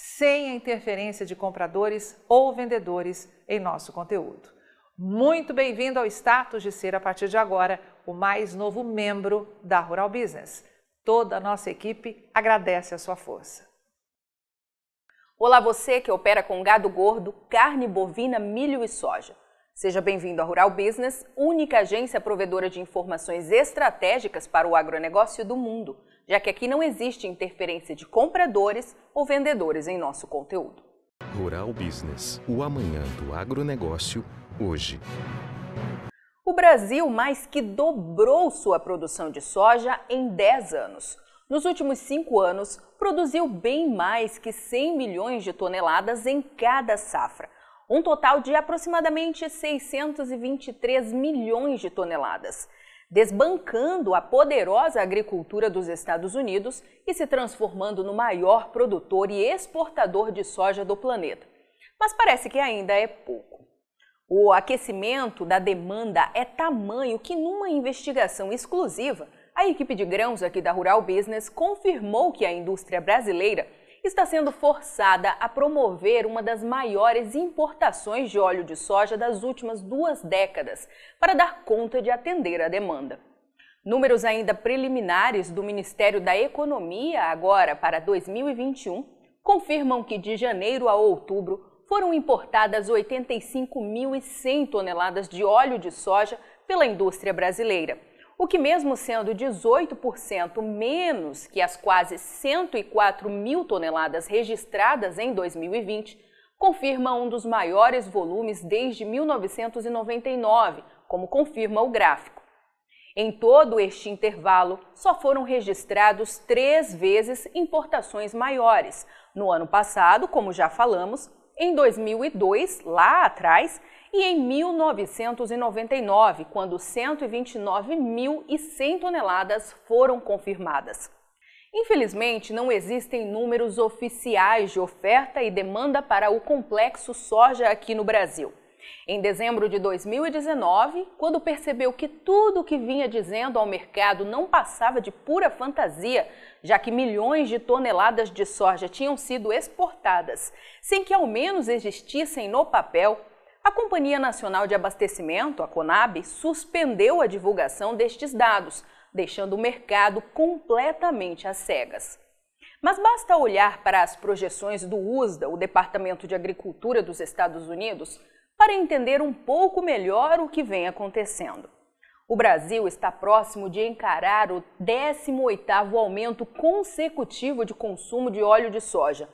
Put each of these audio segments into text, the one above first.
sem a interferência de compradores ou vendedores em nosso conteúdo. Muito bem-vindo ao status de ser, a partir de agora, o mais novo membro da Rural Business. Toda a nossa equipe agradece a sua força. Olá, você que opera com gado gordo, carne bovina, milho e soja. Seja bem-vindo à Rural Business, única agência provedora de informações estratégicas para o agronegócio do mundo já que aqui não existe interferência de compradores ou vendedores em nosso conteúdo. Rural Business, o amanhã do agronegócio, hoje. O Brasil mais que dobrou sua produção de soja em 10 anos. Nos últimos cinco anos, produziu bem mais que 100 milhões de toneladas em cada safra, um total de aproximadamente 623 milhões de toneladas desbancando a poderosa agricultura dos Estados Unidos e se transformando no maior produtor e exportador de soja do planeta. Mas parece que ainda é pouco. O aquecimento da demanda é tamanho que, numa investigação exclusiva, a equipe de grãos aqui da Rural Business confirmou que a indústria brasileira está sendo forçada a promover uma das maiores importações de óleo de soja das últimas duas décadas para dar conta de atender a demanda. Números ainda preliminares do Ministério da Economia, agora para 2021, confirmam que de janeiro a outubro foram importadas 85.100 toneladas de óleo de soja pela indústria brasileira o que, mesmo sendo 18% menos que as quase 104 mil toneladas registradas em 2020, confirma um dos maiores volumes desde 1999, como confirma o gráfico. Em todo este intervalo, só foram registrados três vezes importações maiores. No ano passado, como já falamos, em 2002, lá atrás, e em 1999, quando 129.100 toneladas foram confirmadas. Infelizmente, não existem números oficiais de oferta e demanda para o complexo soja aqui no Brasil. Em dezembro de 2019, quando percebeu que tudo o que vinha dizendo ao mercado não passava de pura fantasia, já que milhões de toneladas de soja tinham sido exportadas, sem que ao menos existissem no papel, a Companhia Nacional de Abastecimento, a CONAB, suspendeu a divulgação destes dados, deixando o mercado completamente às cegas. Mas basta olhar para as projeções do USDA, o Departamento de Agricultura dos Estados Unidos, para entender um pouco melhor o que vem acontecendo. O Brasil está próximo de encarar o 18º aumento consecutivo de consumo de óleo de soja.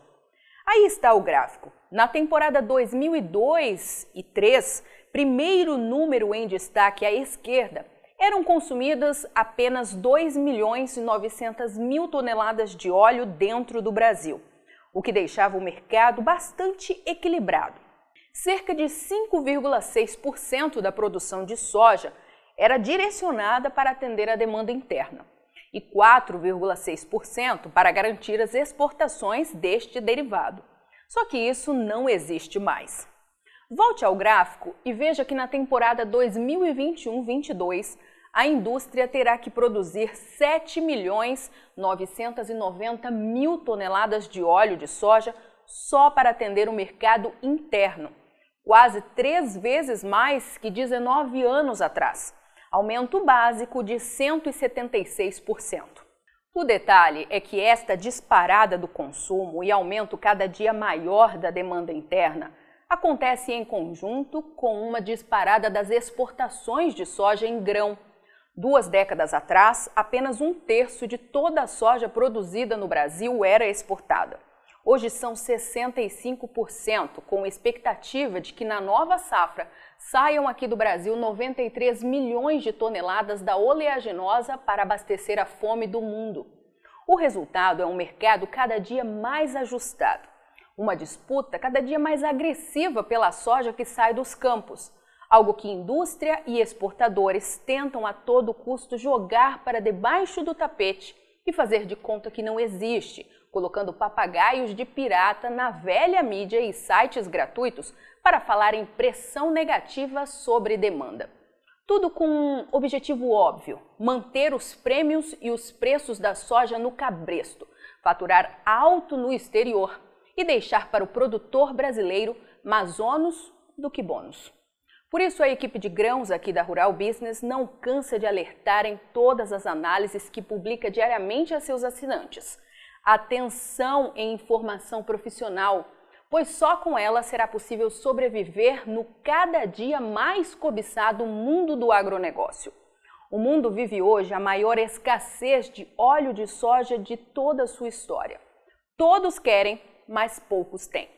Aí está o gráfico. Na temporada 2002 e 3, primeiro número em destaque à esquerda, eram consumidas apenas 2 milhões e 900 mil toneladas de óleo dentro do Brasil, o que deixava o mercado bastante equilibrado. Cerca de 5,6% da produção de soja era direcionada para atender a demanda interna e 4,6% para garantir as exportações deste derivado. Só que isso não existe mais. Volte ao gráfico e veja que na temporada 2021-22 a indústria terá que produzir 7 milhões 990 mil toneladas de óleo de soja só para atender o mercado interno, quase três vezes mais que 19 anos atrás, aumento básico de 176%. O detalhe é que esta disparada do consumo e aumento cada dia maior da demanda interna acontece em conjunto com uma disparada das exportações de soja em grão, Duas décadas atrás, apenas um terço de toda a soja produzida no Brasil era exportada. Hoje são 65%, com expectativa de que na nova safra saiam aqui do Brasil 93 milhões de toneladas da oleaginosa para abastecer a fome do mundo. O resultado é um mercado cada dia mais ajustado, uma disputa cada dia mais agressiva pela soja que sai dos campos, algo que indústria e exportadores tentam a todo custo jogar para debaixo do tapete e fazer de conta que não existe, colocando papagaios de pirata na velha mídia e sites gratuitos para falar em pressão negativa sobre demanda. Tudo com um objetivo óbvio: manter os prêmios e os preços da soja no cabresto, faturar alto no exterior e deixar para o produtor brasileiro mais ônus do que bônus. Por isso, a equipe de grãos aqui da Rural Business não cansa de alertar em todas as análises que publica diariamente a seus assinantes atenção em informação profissional, pois só com ela será possível sobreviver no cada dia mais cobiçado mundo do agronegócio. O mundo vive hoje a maior escassez de óleo de soja de toda a ssua história. Todos querem, mas poucos têm.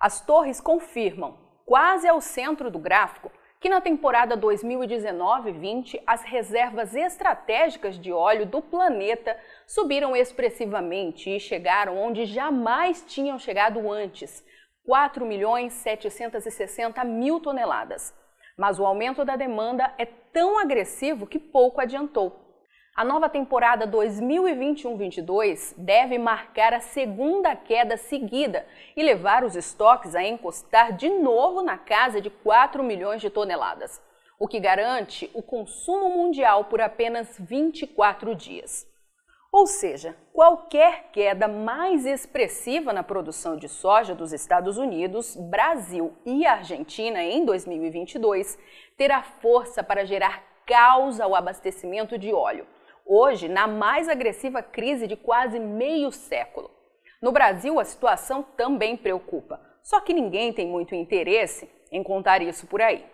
As torres confirmam, quase ao centro do gráfico, que na temporada 2019-20 as reservas estratégicas de óleo do planeta subiram expressivamente e chegaram onde jamais tinham chegado antes, 4 milhões 760 mil toneladas. Mas o aumento da demanda é tão agressivo que pouco adiantou. A nova temporada 2021-22 deve marcar a segunda queda seguida e levar os estoques a encostar de novo na casa de 4 milhões de toneladas, o que garante o consumo mundial por apenas 24 dias. Ou seja, qualquer queda mais expressiva na produção de soja dos Estados Unidos, Brasil e Argentina em 2022 terá força para gerar caos ao abastecimento de óleo hoje na mais agressiva crise de quase meio século. No Brasil, a situação também preocupa, só que ninguém tem muito interesse em contar isso por aí.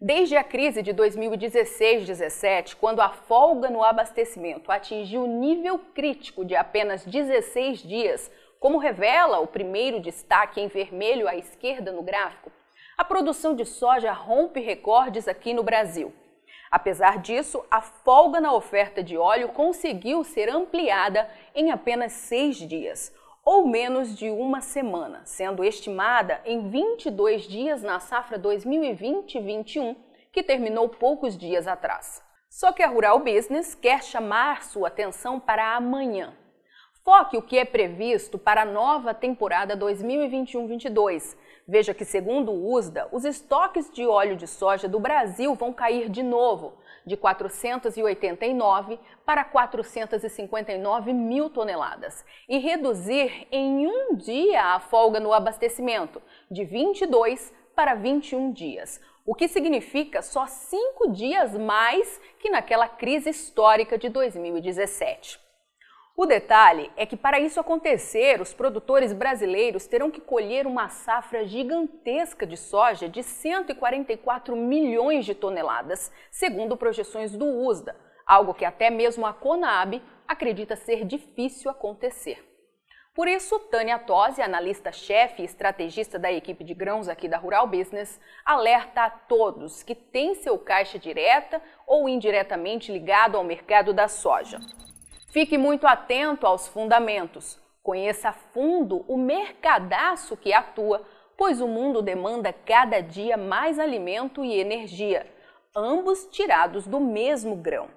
Desde a crise de 2016-17, quando a folga no abastecimento atingiu nível crítico de apenas 16 dias, como revela o primeiro destaque em vermelho à esquerda no gráfico, a produção de soja rompe recordes aqui no Brasil. Apesar disso, a folga na oferta de óleo conseguiu ser ampliada em apenas seis dias, ou menos de uma semana, sendo estimada em 22 dias na safra 2020-21, que terminou poucos dias atrás. Só que a Rural Business quer chamar sua atenção para amanhã. Foque o que é previsto para a nova temporada 2021-22 Veja que, segundo o USDA, os estoques de óleo de soja do Brasil vão cair de novo, de 489 para 459 mil toneladas, e reduzir em um dia a folga no abastecimento, de 22 para 21 dias, o que significa só cinco dias mais que naquela crise histórica de 2017. O detalhe é que, para isso acontecer, os produtores brasileiros terão que colher uma safra gigantesca de soja de 144 milhões de toneladas, segundo projeções do USDA, algo que até mesmo a Conab acredita ser difícil acontecer. Por isso, Tânia Tosi, analista-chefe e estrategista da equipe de grãos aqui da Rural Business, alerta a todos que têm seu caixa direta ou indiretamente ligado ao mercado da soja. Fique muito atento aos fundamentos. Conheça a fundo o mercadaço que atua, pois o mundo demanda cada dia mais alimento e energia, ambos tirados do mesmo grão.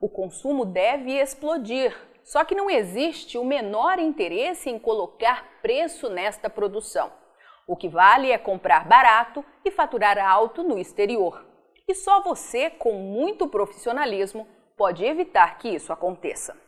O consumo deve explodir, só que não existe o menor interesse em colocar preço nesta produção. O que vale é comprar barato e faturar alto no exterior. E só você, com muito profissionalismo, pode evitar que isso aconteça.